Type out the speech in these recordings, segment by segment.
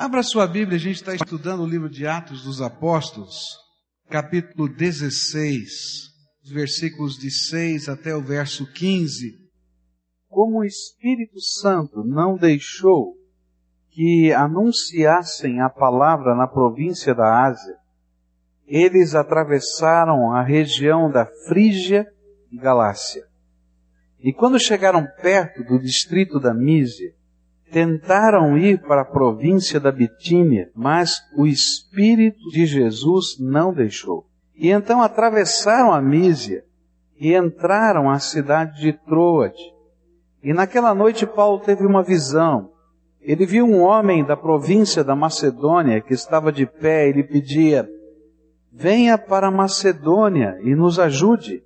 Abra sua Bíblia, a gente está estudando o livro de Atos dos Apóstolos, capítulo 16, versículos de 6 até o verso 15. Como o Espírito Santo não deixou que anunciassem a palavra na província da Ásia, eles atravessaram a região da Frígia e Galácia. E quando chegaram perto do distrito da Mísia, tentaram ir para a província da Bitínia, mas o Espírito de Jesus não deixou. E então atravessaram a Mísia e entraram à cidade de Troade. E naquela noite Paulo teve uma visão. Ele viu um homem da província da Macedônia que estava de pé e lhe pedia, venha para a Macedônia e nos ajude.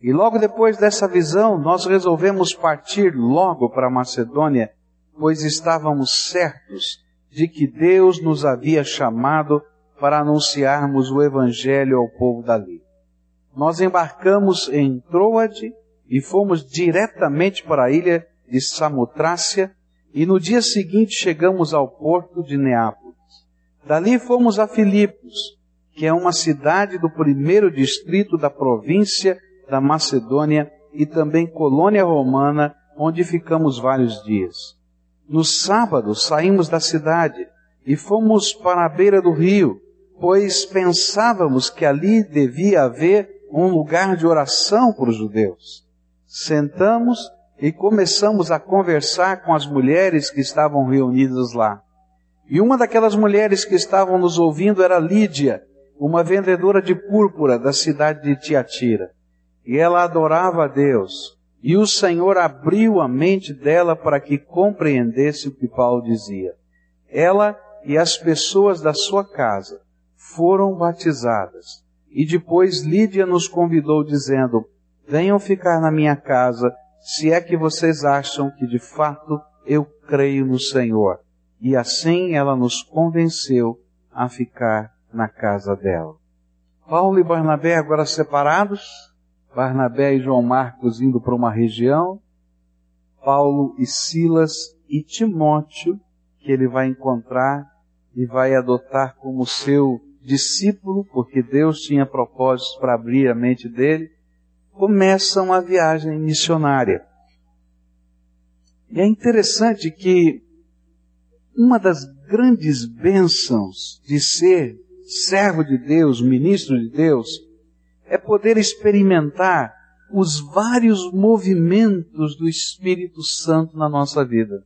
E logo depois dessa visão, nós resolvemos partir logo para a Macedônia pois estávamos certos de que Deus nos havia chamado para anunciarmos o Evangelho ao povo dali. Nós embarcamos em Troade e fomos diretamente para a ilha de Samotrácia e no dia seguinte chegamos ao porto de Neápolis. Dali fomos a Filipos, que é uma cidade do primeiro distrito da província da Macedônia e também colônia romana, onde ficamos vários dias. No sábado saímos da cidade e fomos para a beira do rio, pois pensávamos que ali devia haver um lugar de oração para os judeus. Sentamos e começamos a conversar com as mulheres que estavam reunidas lá. E uma daquelas mulheres que estavam nos ouvindo era Lídia, uma vendedora de púrpura da cidade de Tiatira. E ela adorava a Deus e o Senhor abriu a mente dela para que compreendesse o que Paulo dizia. Ela e as pessoas da sua casa foram batizadas. E depois Lídia nos convidou dizendo, venham ficar na minha casa, se é que vocês acham que de fato eu creio no Senhor. E assim ela nos convenceu a ficar na casa dela. Paulo e Barnabé agora separados, Barnabé e João Marcos indo para uma região, Paulo e Silas e Timóteo, que ele vai encontrar e vai adotar como seu discípulo, porque Deus tinha propósitos para abrir a mente dele, começam a viagem missionária. E é interessante que uma das grandes bênçãos de ser servo de Deus, ministro de Deus, é poder experimentar os vários movimentos do Espírito Santo na nossa vida.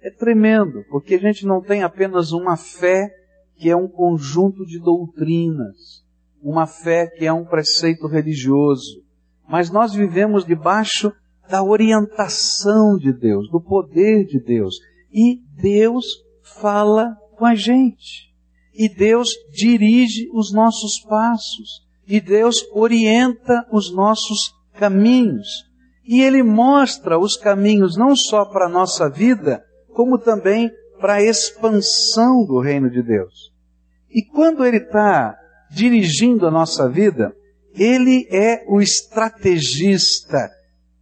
É tremendo, porque a gente não tem apenas uma fé que é um conjunto de doutrinas, uma fé que é um preceito religioso, mas nós vivemos debaixo da orientação de Deus, do poder de Deus, e Deus fala com a gente, e Deus dirige os nossos passos e Deus orienta os nossos caminhos. E Ele mostra os caminhos não só para a nossa vida, como também para a expansão do reino de Deus. E quando Ele está dirigindo a nossa vida, Ele é o estrategista.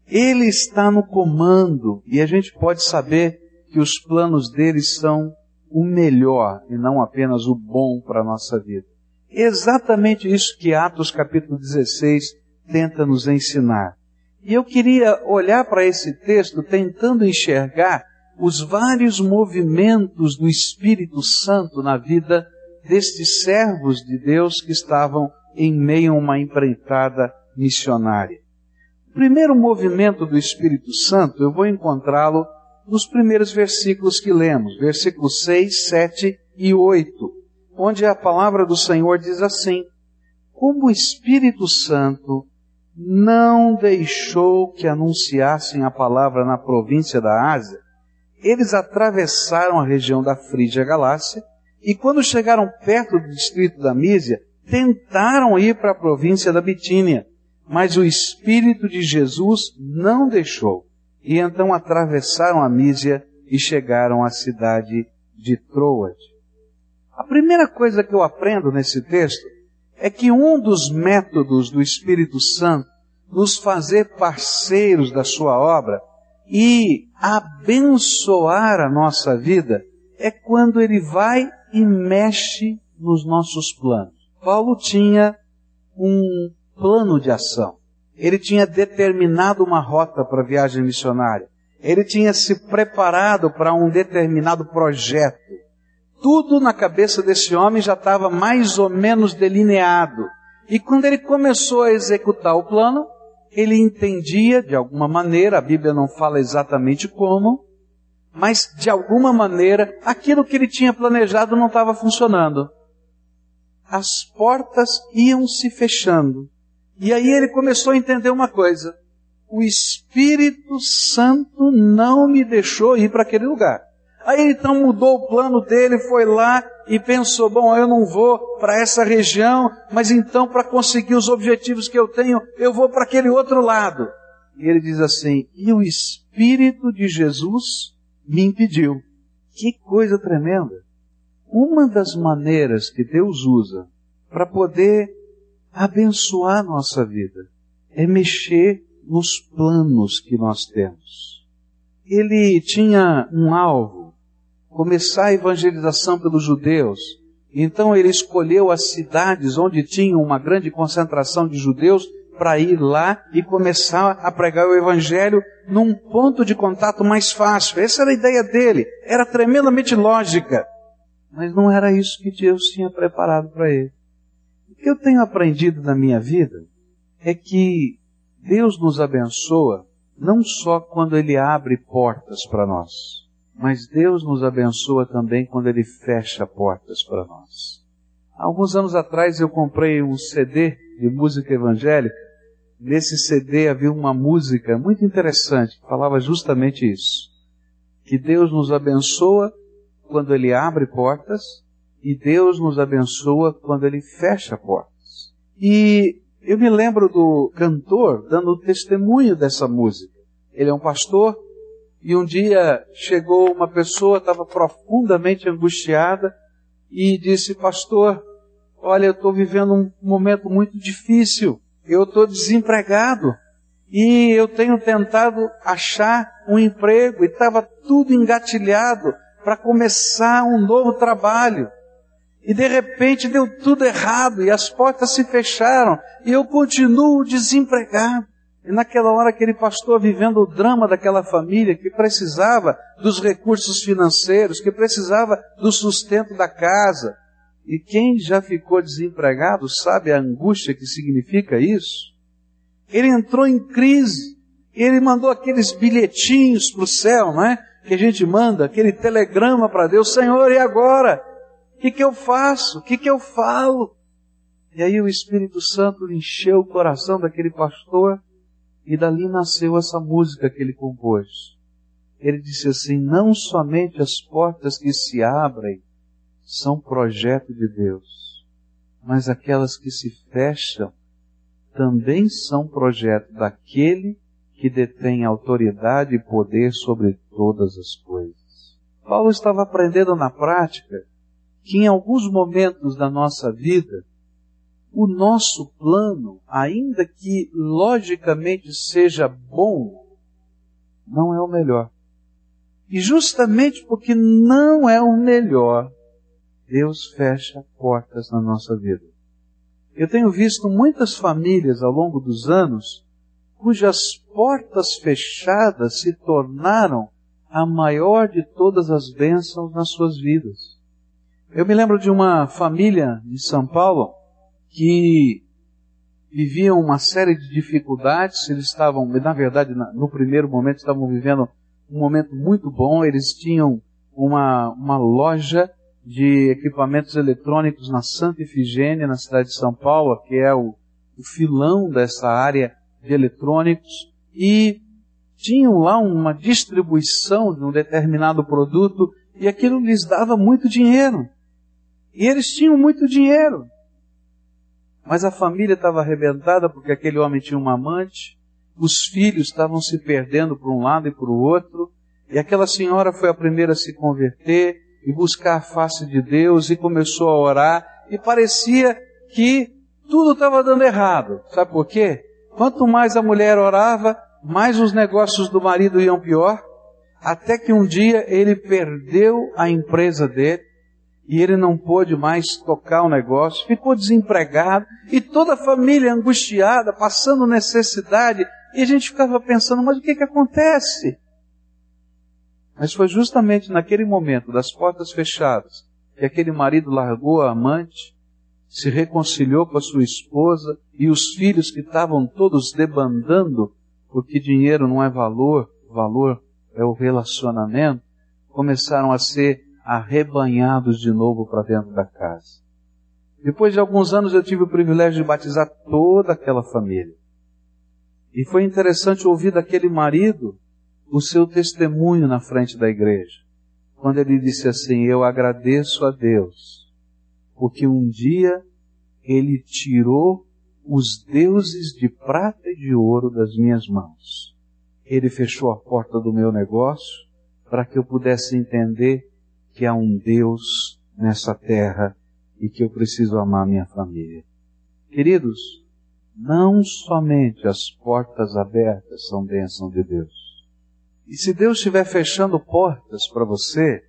Ele está no comando e a gente pode saber que os planos dele são o melhor e não apenas o bom para a nossa vida. Exatamente isso que Atos capítulo 16 tenta nos ensinar. E eu queria olhar para esse texto tentando enxergar os vários movimentos do Espírito Santo na vida destes servos de Deus que estavam em meio a uma empreitada missionária. O primeiro movimento do Espírito Santo eu vou encontrá-lo nos primeiros versículos que lemos, versículos 6, 7 e 8 onde a palavra do Senhor diz assim: Como o Espírito Santo não deixou que anunciassem a palavra na província da Ásia, eles atravessaram a região da Frígia Galácia e quando chegaram perto do distrito da Mísia, tentaram ir para a província da Bitínia, mas o Espírito de Jesus não deixou. E então atravessaram a Mísia e chegaram à cidade de Troade. A primeira coisa que eu aprendo nesse texto é que um dos métodos do Espírito Santo nos fazer parceiros da sua obra e abençoar a nossa vida é quando ele vai e mexe nos nossos planos. Paulo tinha um plano de ação. Ele tinha determinado uma rota para a viagem missionária. Ele tinha se preparado para um determinado projeto. Tudo na cabeça desse homem já estava mais ou menos delineado. E quando ele começou a executar o plano, ele entendia de alguma maneira, a Bíblia não fala exatamente como, mas de alguma maneira aquilo que ele tinha planejado não estava funcionando. As portas iam se fechando. E aí ele começou a entender uma coisa: o Espírito Santo não me deixou ir para aquele lugar. Aí então mudou o plano dele, foi lá e pensou: bom, eu não vou para essa região, mas então para conseguir os objetivos que eu tenho, eu vou para aquele outro lado. E ele diz assim: e o Espírito de Jesus me impediu. Que coisa tremenda! Uma das maneiras que Deus usa para poder abençoar nossa vida é mexer nos planos que nós temos. Ele tinha um alvo, começar a evangelização pelos judeus. Então ele escolheu as cidades onde tinha uma grande concentração de judeus para ir lá e começar a pregar o evangelho num ponto de contato mais fácil. Essa era a ideia dele. Era tremendamente lógica. Mas não era isso que Deus tinha preparado para ele. O que eu tenho aprendido na minha vida é que Deus nos abençoa não só quando Ele abre portas para nós, mas Deus nos abençoa também quando Ele fecha portas para nós. Alguns anos atrás eu comprei um CD de música evangélica. Nesse CD havia uma música muito interessante que falava justamente isso. Que Deus nos abençoa quando Ele abre portas e Deus nos abençoa quando Ele fecha portas. E eu me lembro do cantor dando testemunho dessa música. Ele é um pastor e um dia chegou uma pessoa, estava profundamente angustiada e disse: Pastor, olha, eu estou vivendo um momento muito difícil. Eu estou desempregado e eu tenho tentado achar um emprego e estava tudo engatilhado para começar um novo trabalho. E de repente deu tudo errado e as portas se fecharam e eu continuo desempregado. E naquela hora aquele pastor vivendo o drama daquela família que precisava dos recursos financeiros, que precisava do sustento da casa. E quem já ficou desempregado sabe a angústia que significa isso. Ele entrou em crise. Ele mandou aqueles bilhetinhos para o céu, não é? Que a gente manda, aquele telegrama para Deus, Senhor, e agora? que, que eu faço? O que, que eu falo? E aí o Espírito Santo encheu o coração daquele pastor e dali nasceu essa música que ele compôs. Ele disse assim: Não somente as portas que se abrem são projeto de Deus, mas aquelas que se fecham também são projeto daquele que detém autoridade e poder sobre todas as coisas. Paulo estava aprendendo na prática que em alguns momentos da nossa vida, o nosso plano, ainda que logicamente seja bom, não é o melhor. E justamente porque não é o melhor, Deus fecha portas na nossa vida. Eu tenho visto muitas famílias ao longo dos anos cujas portas fechadas se tornaram a maior de todas as bênçãos nas suas vidas. Eu me lembro de uma família de São Paulo que viviam uma série de dificuldades. Eles estavam, na verdade, no primeiro momento, estavam vivendo um momento muito bom. Eles tinham uma, uma loja de equipamentos eletrônicos na Santa Ifigênia, na cidade de São Paulo, que é o, o filão dessa área de eletrônicos, e tinham lá uma distribuição de um determinado produto e aquilo lhes dava muito dinheiro. E eles tinham muito dinheiro. Mas a família estava arrebentada porque aquele homem tinha uma amante, os filhos estavam se perdendo para um lado e para o outro, e aquela senhora foi a primeira a se converter e buscar a face de Deus e começou a orar, e parecia que tudo estava dando errado. Sabe por quê? Quanto mais a mulher orava, mais os negócios do marido iam pior, até que um dia ele perdeu a empresa dele e ele não pôde mais tocar o negócio, ficou desempregado e toda a família angustiada, passando necessidade, e a gente ficava pensando, mas o que que acontece? Mas foi justamente naquele momento das portas fechadas que aquele marido largou a amante, se reconciliou com a sua esposa e os filhos que estavam todos debandando, porque dinheiro não é valor, valor é o relacionamento, começaram a ser arrebanhados de novo para dentro da casa. Depois de alguns anos eu tive o privilégio de batizar toda aquela família. E foi interessante ouvir daquele marido o seu testemunho na frente da igreja. Quando ele disse assim: Eu agradeço a Deus, porque um dia ele tirou os deuses de prata e de ouro das minhas mãos. Ele fechou a porta do meu negócio para que eu pudesse entender que há um Deus nessa terra e que eu preciso amar minha família. Queridos, não somente as portas abertas são bênção de Deus. E se Deus estiver fechando portas para você,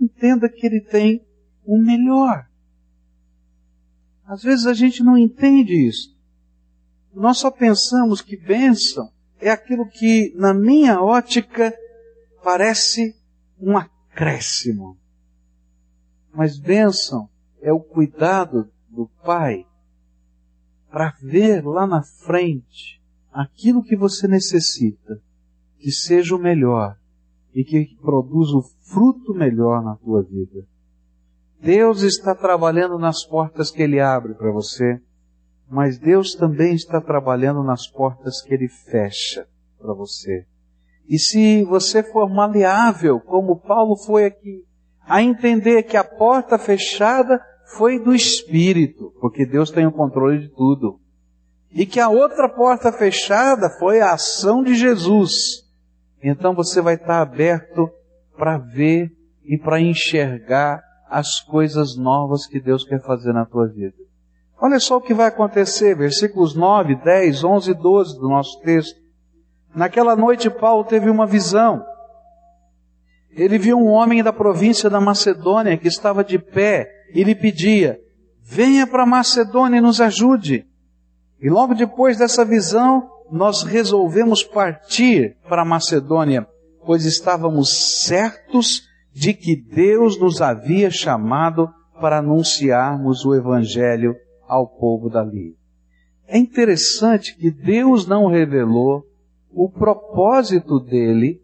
entenda que Ele tem o melhor. Às vezes a gente não entende isso. Nós só pensamos que bênção é aquilo que, na minha ótica, parece um acréscimo. Mas bênção é o cuidado do Pai para ver lá na frente aquilo que você necessita que seja o melhor e que produza o fruto melhor na tua vida. Deus está trabalhando nas portas que Ele abre para você, mas Deus também está trabalhando nas portas que Ele fecha para você. E se você for maleável, como Paulo foi aqui, a entender que a porta fechada foi do Espírito, porque Deus tem o controle de tudo. E que a outra porta fechada foi a ação de Jesus então você vai estar aberto para ver e para enxergar as coisas novas que Deus quer fazer na tua vida. Olha só o que vai acontecer, versículos 9, 10, 11 e 12 do nosso texto. Naquela noite Paulo teve uma visão. Ele viu um homem da província da Macedônia que estava de pé e lhe pedia: Venha para Macedônia e nos ajude. E logo depois dessa visão, nós resolvemos partir para Macedônia, pois estávamos certos de que Deus nos havia chamado para anunciarmos o Evangelho ao povo dali. É interessante que Deus não revelou o propósito dele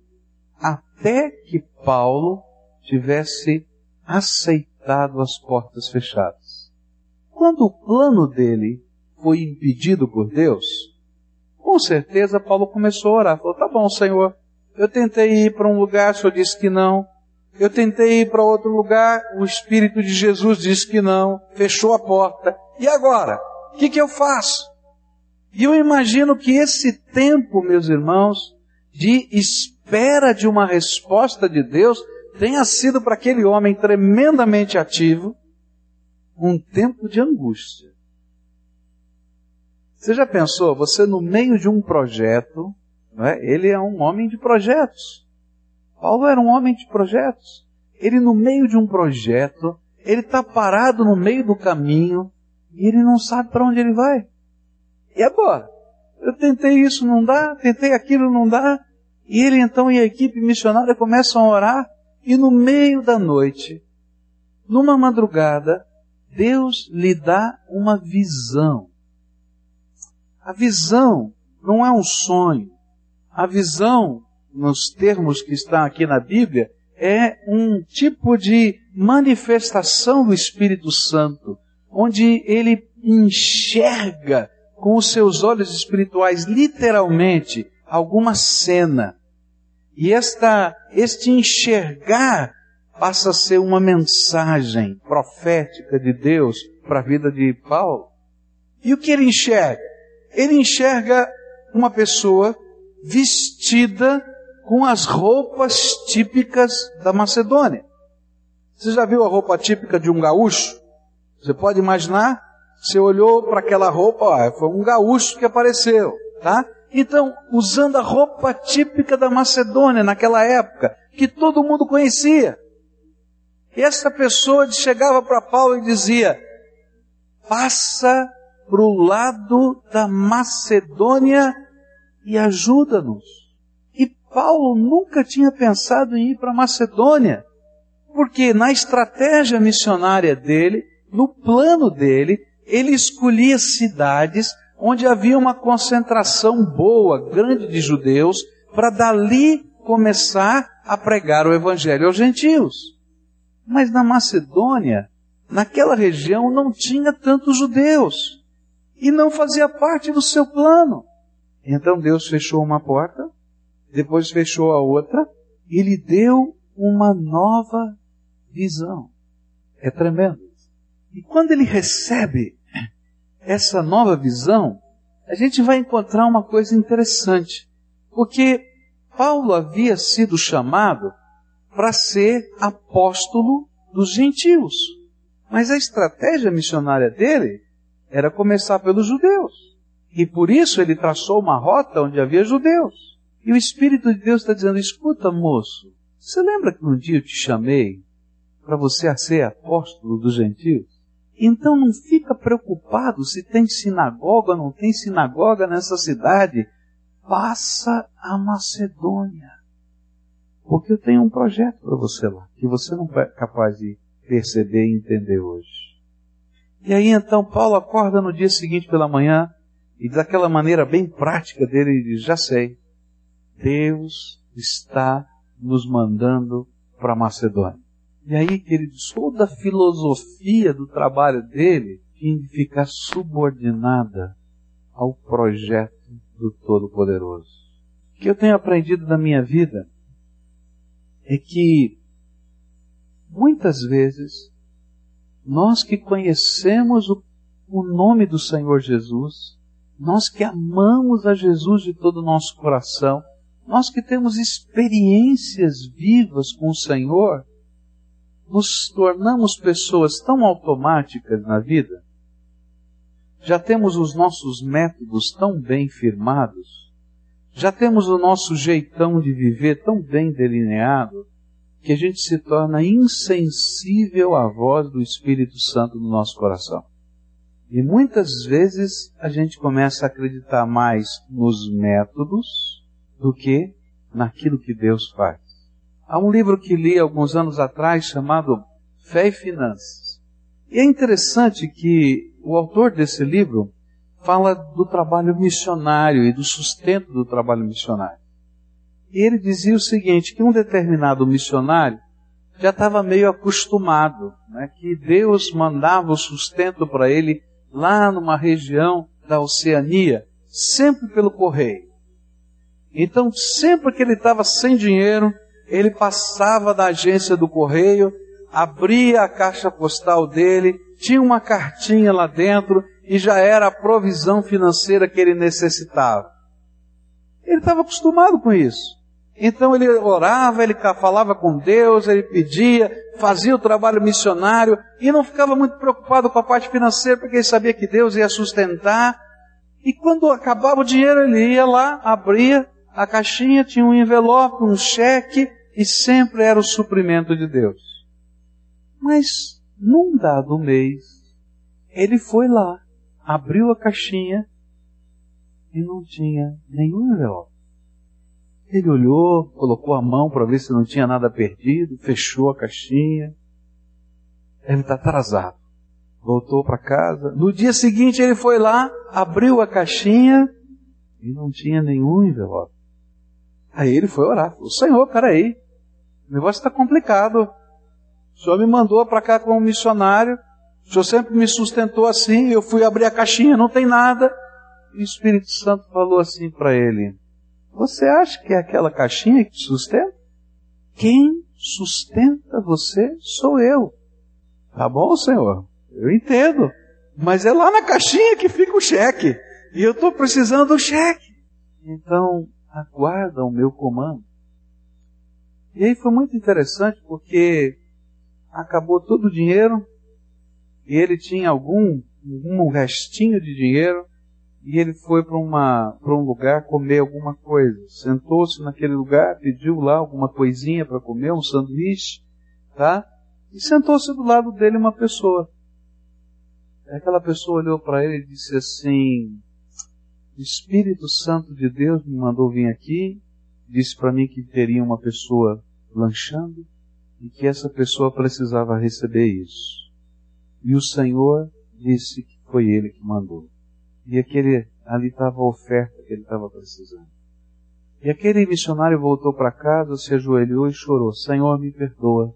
até que Paulo tivesse aceitado as portas fechadas. Quando o plano dele foi impedido por Deus, com certeza Paulo começou a orar. Falou, tá bom, Senhor, eu tentei ir para um lugar, o Senhor disse que não. Eu tentei ir para outro lugar, o Espírito de Jesus disse que não, fechou a porta. E agora? O que, que eu faço? E eu imagino que esse tempo, meus irmãos, de espera de uma resposta de Deus, tenha sido para aquele homem tremendamente ativo um tempo de angústia. Você já pensou, você no meio de um projeto, é? ele é um homem de projetos. Paulo era um homem de projetos. Ele no meio de um projeto, ele está parado no meio do caminho e ele não sabe para onde ele vai. E agora? Eu tentei isso, não dá, tentei aquilo, não dá. E ele então e a equipe missionária começam a orar e no meio da noite, numa madrugada, Deus lhe dá uma visão. A visão não é um sonho. A visão, nos termos que estão aqui na Bíblia, é um tipo de manifestação do Espírito Santo, onde ele enxerga com os seus olhos espirituais, literalmente, alguma cena. E esta, este enxergar passa a ser uma mensagem profética de Deus para a vida de Paulo. E o que ele enxerga? ele enxerga uma pessoa vestida com as roupas típicas da Macedônia. Você já viu a roupa típica de um gaúcho? Você pode imaginar? Você olhou para aquela roupa, ó, foi um gaúcho que apareceu, tá? Então, usando a roupa típica da Macedônia naquela época, que todo mundo conhecia. E essa pessoa chegava para Paulo e dizia: passa para o lado da Macedônia e ajuda-nos. E Paulo nunca tinha pensado em ir para Macedônia, porque na estratégia missionária dele, no plano dele, ele escolhia cidades onde havia uma concentração boa, grande de judeus, para dali começar a pregar o evangelho aos gentios. Mas na Macedônia, naquela região, não tinha tantos judeus. E não fazia parte do seu plano. Então Deus fechou uma porta, depois fechou a outra, e lhe deu uma nova visão. É tremendo. E quando ele recebe essa nova visão, a gente vai encontrar uma coisa interessante. Porque Paulo havia sido chamado para ser apóstolo dos gentios. Mas a estratégia missionária dele era começar pelos judeus. E por isso ele traçou uma rota onde havia judeus. E o Espírito de Deus está dizendo: escuta, moço, você lembra que um dia eu te chamei para você ser apóstolo dos gentios? Então não fica preocupado se tem sinagoga ou não tem sinagoga nessa cidade. Passa a Macedônia. Porque eu tenho um projeto para você lá, que você não é capaz de perceber e entender hoje. E aí então Paulo acorda no dia seguinte pela manhã e daquela maneira bem prática dele ele diz, já sei, Deus está nos mandando para Macedônia. E aí, queridos, toda a filosofia do trabalho dele tinha de ficar subordinada ao projeto do Todo-Poderoso. O que eu tenho aprendido na minha vida é que muitas vezes nós que conhecemos o, o nome do Senhor Jesus, nós que amamos a Jesus de todo o nosso coração, nós que temos experiências vivas com o Senhor, nos tornamos pessoas tão automáticas na vida, já temos os nossos métodos tão bem firmados, já temos o nosso jeitão de viver tão bem delineado, que a gente se torna insensível à voz do Espírito Santo no nosso coração. E muitas vezes a gente começa a acreditar mais nos métodos do que naquilo que Deus faz. Há um livro que li alguns anos atrás chamado Fé e Finanças. E é interessante que o autor desse livro fala do trabalho missionário e do sustento do trabalho missionário. E ele dizia o seguinte, que um determinado missionário já estava meio acostumado, né, que Deus mandava o sustento para ele lá numa região da Oceania, sempre pelo correio. Então, sempre que ele estava sem dinheiro, ele passava da agência do correio, abria a caixa postal dele, tinha uma cartinha lá dentro e já era a provisão financeira que ele necessitava. Ele estava acostumado com isso. Então ele orava, ele falava com Deus, ele pedia, fazia o trabalho missionário e não ficava muito preocupado com a parte financeira porque ele sabia que Deus ia sustentar. E quando acabava o dinheiro, ele ia lá, abria a caixinha, tinha um envelope, um cheque, e sempre era o suprimento de Deus. Mas, num dado mês, ele foi lá, abriu a caixinha e não tinha nenhum envelope. Ele olhou, colocou a mão para ver se não tinha nada perdido, fechou a caixinha. Ele está atrasado. Voltou para casa. No dia seguinte ele foi lá, abriu a caixinha e não tinha nenhum envelope. Aí ele foi orar. Falou, Senhor, peraí. O negócio está complicado. O Senhor me mandou para cá como missionário. O Senhor sempre me sustentou assim. Eu fui abrir a caixinha, não tem nada. E o Espírito Santo falou assim para ele: Você acha que é aquela caixinha que te sustenta? Quem sustenta você sou eu. Tá bom, Senhor? Eu entendo. Mas é lá na caixinha que fica o cheque. E eu estou precisando do cheque. Então, aguarda o meu comando. E aí foi muito interessante porque acabou todo o dinheiro e ele tinha algum um restinho de dinheiro e ele foi para um lugar comer alguma coisa. Sentou-se naquele lugar, pediu lá alguma coisinha para comer, um sanduíche, tá? E sentou-se do lado dele uma pessoa. Aquela pessoa olhou para ele e disse assim: O Espírito Santo de Deus me mandou vir aqui, disse para mim que teria uma pessoa lanchando e que essa pessoa precisava receber isso. E o Senhor disse que foi ele que mandou. E aquele, ali estava a oferta que ele estava precisando. E aquele missionário voltou para casa, se ajoelhou e chorou: Senhor, me perdoa.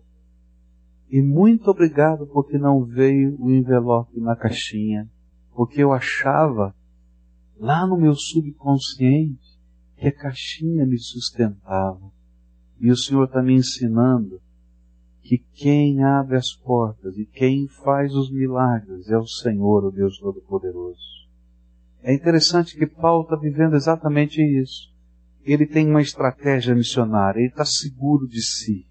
E muito obrigado porque não veio o envelope na caixinha, porque eu achava lá no meu subconsciente que a caixinha me sustentava. E o Senhor está me ensinando que quem abre as portas e quem faz os milagres é o Senhor, o Deus Todo-Poderoso. É interessante que Paulo está vivendo exatamente isso. Ele tem uma estratégia missionária, ele está seguro de si.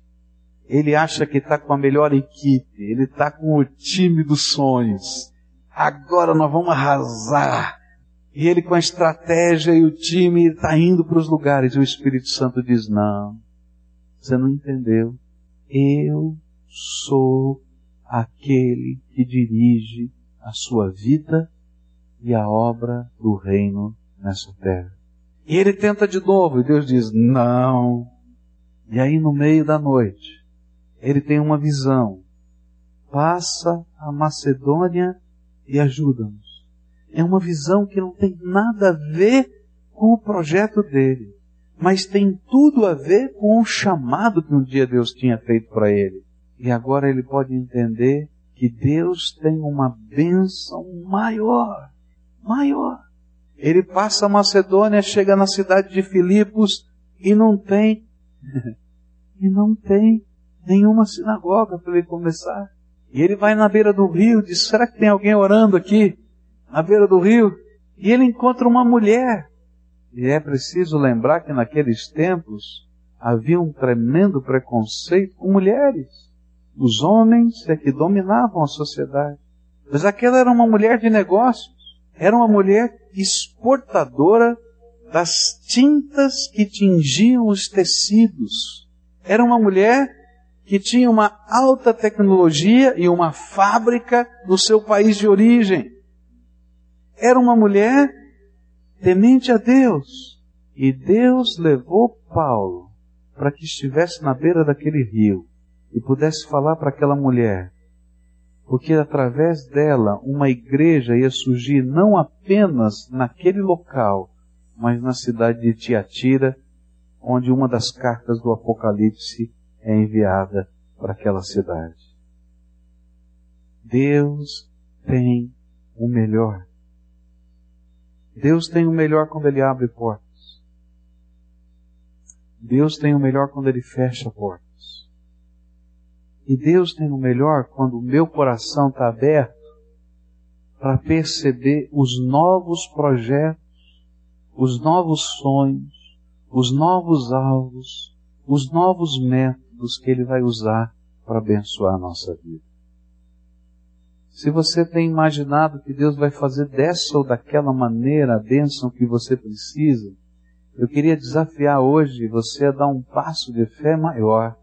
Ele acha que está com a melhor equipe, ele está com o time dos sonhos. Agora nós vamos arrasar. E ele com a estratégia e o time está indo para os lugares. E o Espírito Santo diz: Não, você não entendeu. Eu sou aquele que dirige a sua vida e a obra do reino nessa terra. E ele tenta de novo, e Deus diz: Não. E aí, no meio da noite, ele tem uma visão. Passa a Macedônia e ajuda-nos. É uma visão que não tem nada a ver com o projeto dele, mas tem tudo a ver com o chamado que um dia Deus tinha feito para ele. E agora ele pode entender que Deus tem uma bênção maior maior. Ele passa a Macedônia, chega na cidade de Filipos e não tem, e não tem nenhuma sinagoga para ele começar. E ele vai na beira do rio, diz: será que tem alguém orando aqui? Na beira do rio? E ele encontra uma mulher. E é preciso lembrar que naqueles tempos havia um tremendo preconceito com mulheres. Os homens é que dominavam a sociedade. Mas aquela era uma mulher de negócios. Era uma mulher exportadora das tintas que tingiam os tecidos. Era uma mulher que tinha uma alta tecnologia e uma fábrica no seu país de origem. Era uma mulher temente a Deus. E Deus levou Paulo para que estivesse na beira daquele rio e pudesse falar para aquela mulher: porque através dela uma igreja ia surgir não apenas naquele local, mas na cidade de Tiatira, onde uma das cartas do Apocalipse é enviada para aquela cidade. Deus tem o melhor. Deus tem o melhor quando Ele abre portas. Deus tem o melhor quando Ele fecha portas. E Deus tem o melhor quando o meu coração está aberto para perceber os novos projetos, os novos sonhos, os novos alvos, os novos métodos que Ele vai usar para abençoar a nossa vida. Se você tem imaginado que Deus vai fazer dessa ou daquela maneira a bênção que você precisa, eu queria desafiar hoje você a dar um passo de fé maior,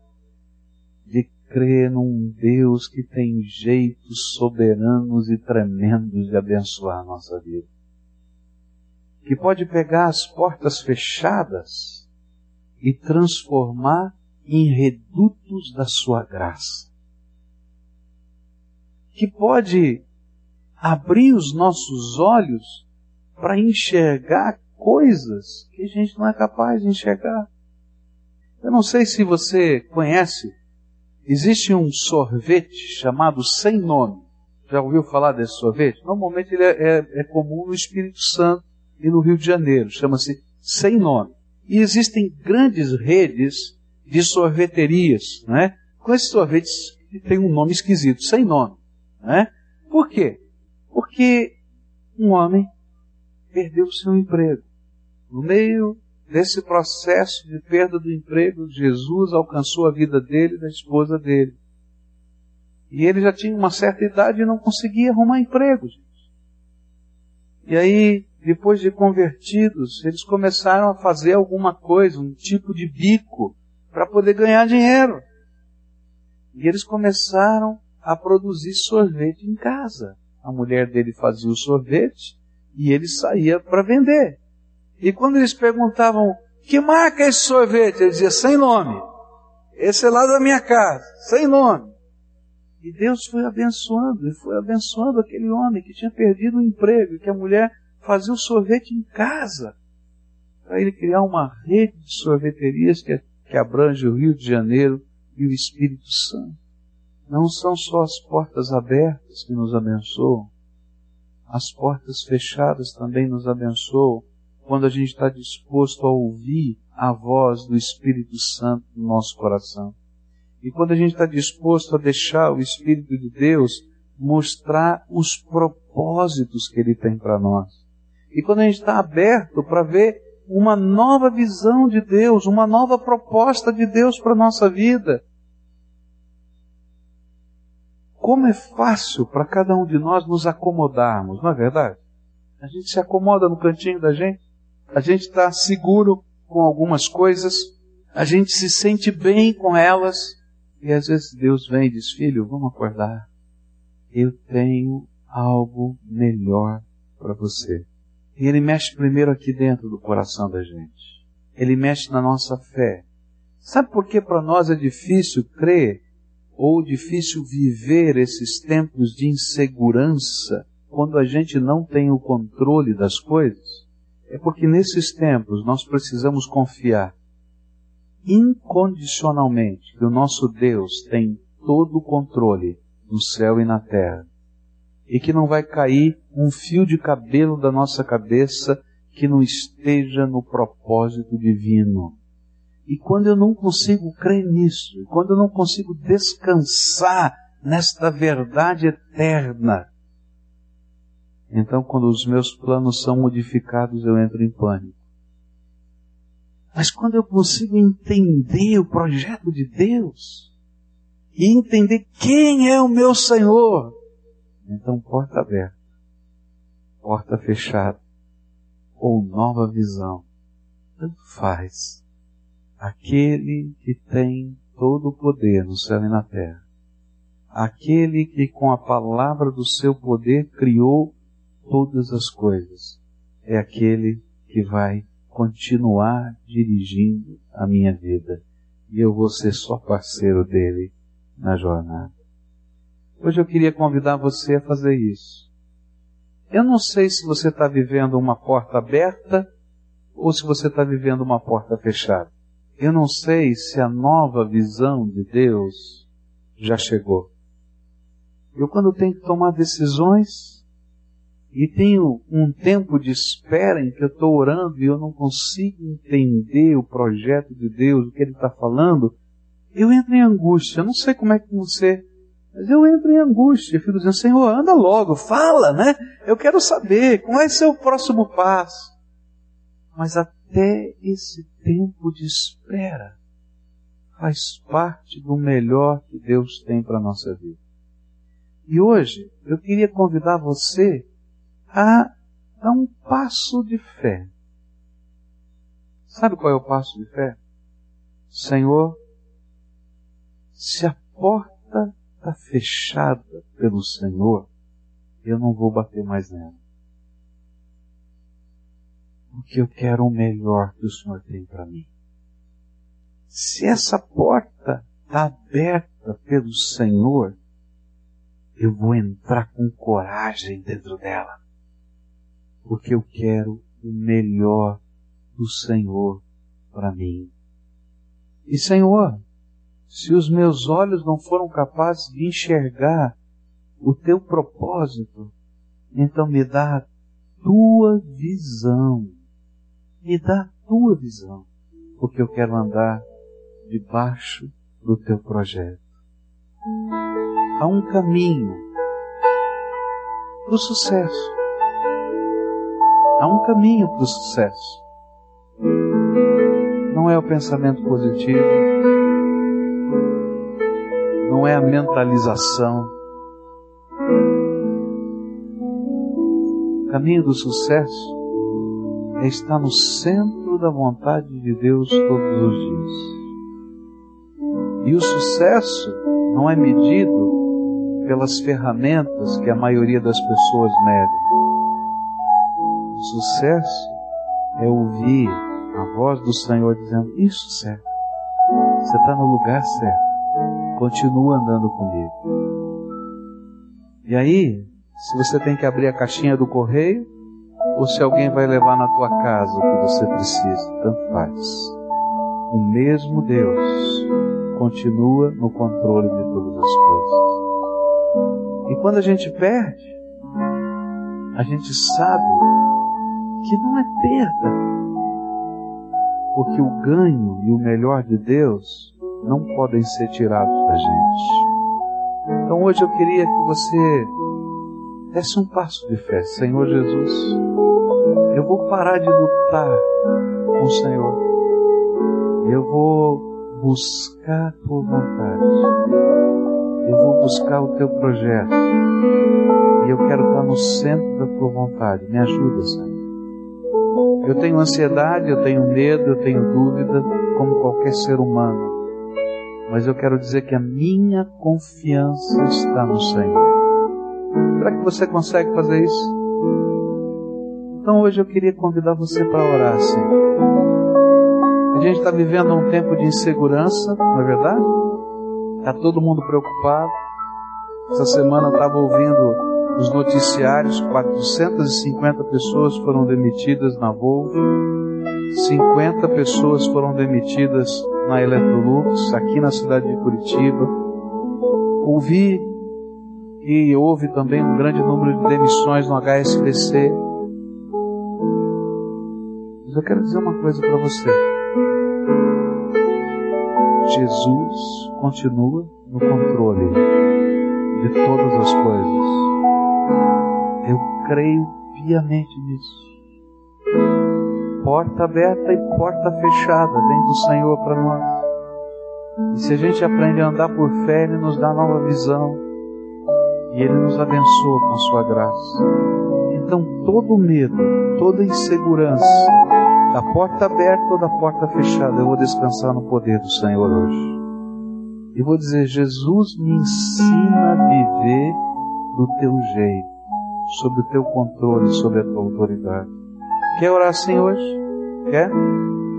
de crê num Deus que tem jeitos soberanos e tremendos de abençoar a nossa vida. Que pode pegar as portas fechadas e transformar em redutos da sua graça. Que pode abrir os nossos olhos para enxergar coisas que a gente não é capaz de enxergar. Eu não sei se você conhece Existe um sorvete chamado sem nome. Já ouviu falar desse sorvete? Normalmente ele é, é, é comum no Espírito Santo e no Rio de Janeiro. Chama-se sem nome. E existem grandes redes de sorveterias, né? Com esses sorvetes que tem um nome esquisito, sem nome, né? Por quê? Porque um homem perdeu o seu emprego. No meio Nesse processo de perda do emprego, Jesus alcançou a vida dele e da esposa dele. E ele já tinha uma certa idade e não conseguia arrumar emprego. Gente. E aí depois de convertidos, eles começaram a fazer alguma coisa, um tipo de bico, para poder ganhar dinheiro. E eles começaram a produzir sorvete em casa. A mulher dele fazia o sorvete e ele saía para vender. E quando eles perguntavam, que marca é esse sorvete? Ele dizia, sem nome. Esse é lá da minha casa, sem nome. E Deus foi abençoando, e foi abençoando aquele homem que tinha perdido o emprego, que a mulher fazia o sorvete em casa. Para ele criar uma rede de sorveterias que, que abrange o Rio de Janeiro e o Espírito Santo. Não são só as portas abertas que nos abençoam, as portas fechadas também nos abençoam quando a gente está disposto a ouvir a voz do Espírito Santo no nosso coração. E quando a gente está disposto a deixar o Espírito de Deus mostrar os propósitos que Ele tem para nós. E quando a gente está aberto para ver uma nova visão de Deus, uma nova proposta de Deus para a nossa vida. Como é fácil para cada um de nós nos acomodarmos, não é verdade? A gente se acomoda no cantinho da gente, a gente está seguro com algumas coisas, a gente se sente bem com elas, e às vezes Deus vem e diz: Filho, vamos acordar. Eu tenho algo melhor para você. E Ele mexe primeiro aqui dentro do coração da gente. Ele mexe na nossa fé. Sabe por que para nós é difícil crer ou difícil viver esses tempos de insegurança quando a gente não tem o controle das coisas? É porque nesses tempos nós precisamos confiar incondicionalmente que o nosso Deus tem todo o controle no céu e na terra. E que não vai cair um fio de cabelo da nossa cabeça que não esteja no propósito divino. E quando eu não consigo crer nisso, quando eu não consigo descansar nesta verdade eterna, então quando os meus planos são modificados eu entro em pânico. Mas quando eu consigo entender o projeto de Deus e entender quem é o meu Senhor, então porta aberta, porta fechada ou nova visão, tanto faz. Aquele que tem todo o poder no céu e na terra, aquele que com a palavra do seu poder criou todas as coisas, é aquele que vai continuar dirigindo a minha vida e eu vou ser só parceiro dele na jornada. Hoje eu queria convidar você a fazer isso. Eu não sei se você está vivendo uma porta aberta ou se você está vivendo uma porta fechada. Eu não sei se a nova visão de Deus já chegou. Eu, quando tenho que tomar decisões, e tenho um tempo de espera em que eu estou orando e eu não consigo entender o projeto de Deus, o que Ele está falando, eu entro em angústia. Eu não sei como é que você, mas eu entro em angústia. Eu fico dizendo, Senhor, anda logo, fala, né? Eu quero saber qual ser o próximo passo. Mas até esse tempo de espera faz parte do melhor que Deus tem para a nossa vida. E hoje eu queria convidar você a dar um passo de fé. Sabe qual é o passo de fé? Senhor, se a porta está fechada pelo Senhor, eu não vou bater mais nela. Porque eu quero o melhor que o Senhor tem para mim. Se essa porta está aberta pelo Senhor, eu vou entrar com coragem dentro dela porque eu quero o melhor do Senhor para mim. E Senhor, se os meus olhos não foram capazes de enxergar o teu propósito, então me dá a tua visão. Me dá a tua visão, porque eu quero andar debaixo do teu projeto. Há um caminho para o sucesso. Há um caminho para o sucesso. Não é o pensamento positivo, não é a mentalização. O caminho do sucesso é estar no centro da vontade de Deus todos os dias. E o sucesso não é medido pelas ferramentas que a maioria das pessoas medem. O sucesso é ouvir a voz do Senhor dizendo: Isso certo, você está no lugar certo, continua andando comigo. E aí, se você tem que abrir a caixinha do correio, ou se alguém vai levar na tua casa o que você precisa, tanto faz. O mesmo Deus continua no controle de todas as coisas. E quando a gente perde, a gente sabe que não é perda, porque o ganho e o melhor de Deus não podem ser tirados da gente. Então hoje eu queria que você desse um passo de fé. Senhor Jesus, eu vou parar de lutar com o Senhor. Eu vou buscar a tua vontade. Eu vou buscar o teu projeto. E eu quero estar no centro da tua vontade. Me ajuda, Senhor. Eu tenho ansiedade, eu tenho medo, eu tenho dúvida, como qualquer ser humano. Mas eu quero dizer que a minha confiança está no Senhor. Será que você consegue fazer isso? Então hoje eu queria convidar você para orar assim. A gente está vivendo um tempo de insegurança, não é verdade? Está todo mundo preocupado. Essa semana eu estava ouvindo os noticiários, 450 pessoas foram demitidas na Volvo, 50 pessoas foram demitidas na Electrolux, aqui na cidade de Curitiba. Ouvi e houve também um grande número de demissões no HSBC. Mas eu quero dizer uma coisa para você. Jesus continua no controle de todas as coisas. Eu creio piamente nisso. Porta aberta e porta fechada vem do Senhor para nós. E se a gente aprende a andar por fé, Ele nos dá nova visão. E Ele nos abençoa com Sua graça. Então, todo medo, toda insegurança, da porta aberta ou da porta fechada, eu vou descansar no poder do Senhor hoje. E vou dizer: Jesus me ensina a viver do teu jeito, sob o teu controle, sob a tua autoridade. Quer orar assim hoje? Quer?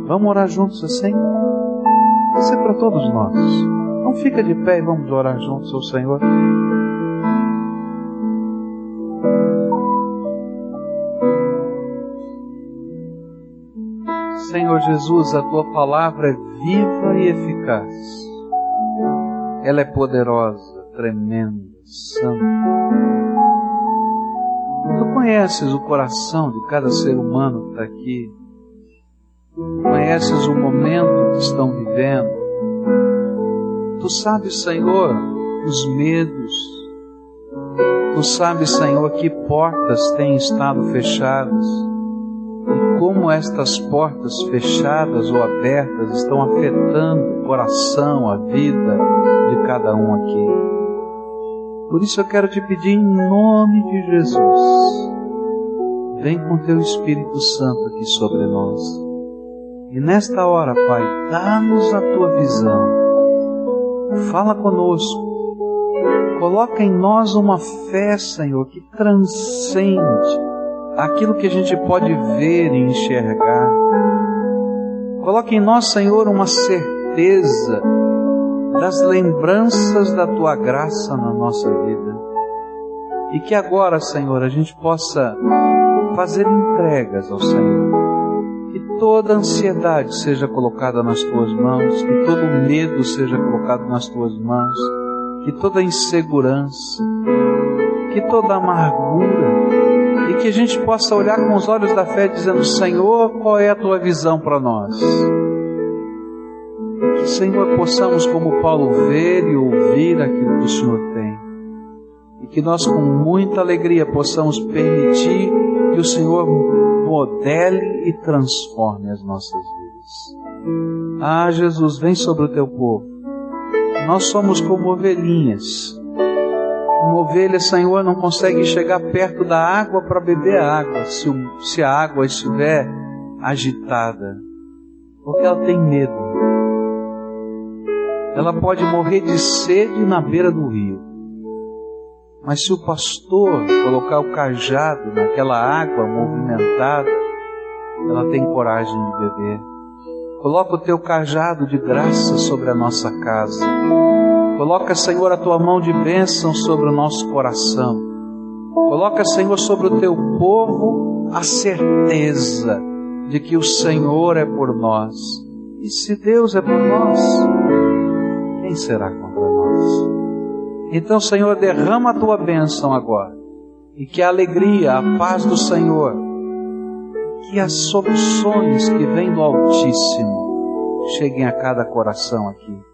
Vamos orar juntos assim? Isso é para todos nós. Não fica de pé e vamos orar juntos ao Senhor. Senhor Jesus, a tua palavra é viva e eficaz. Ela é poderosa, tremenda, santa. Tu conheces o coração de cada ser humano que está aqui. Conheces o momento que estão vivendo. Tu sabes, Senhor, os medos. Tu sabes, Senhor, que portas têm estado fechadas como estas portas fechadas ou abertas estão afetando o coração, a vida de cada um aqui. Por isso eu quero te pedir em nome de Jesus, vem com teu Espírito Santo aqui sobre nós. E nesta hora, Pai, dá-nos a tua visão. Fala conosco. Coloca em nós uma fé, Senhor, que transcende aquilo que a gente pode ver e enxergar. Coloque em nós, Senhor, uma certeza das lembranças da tua graça na nossa vida. E que agora, Senhor, a gente possa fazer entregas ao Senhor. Que toda ansiedade seja colocada nas tuas mãos, que todo medo seja colocado nas tuas mãos, que toda insegurança, que toda amargura, que a gente possa olhar com os olhos da fé dizendo: Senhor, qual é a tua visão para nós? Que, Senhor, possamos, como Paulo, ver e ouvir aquilo que o Senhor tem. E que nós, com muita alegria, possamos permitir que o Senhor modele e transforme as nossas vidas. Ah, Jesus, vem sobre o teu povo. Nós somos como ovelhinhas uma ovelha, Senhor, não consegue chegar perto da água para beber água. Se, se a água estiver agitada, porque ela tem medo. Ela pode morrer de sede na beira do rio. Mas se o pastor colocar o cajado naquela água movimentada, ela tem coragem de beber. Coloca o teu cajado de graça sobre a nossa casa. Coloca, Senhor, a tua mão de bênção sobre o nosso coração. Coloca, Senhor, sobre o teu povo a certeza de que o Senhor é por nós. E se Deus é por nós, quem será contra nós? Então, Senhor, derrama a tua bênção agora. E que a alegria, a paz do Senhor, que as soluções que vêm do Altíssimo cheguem a cada coração aqui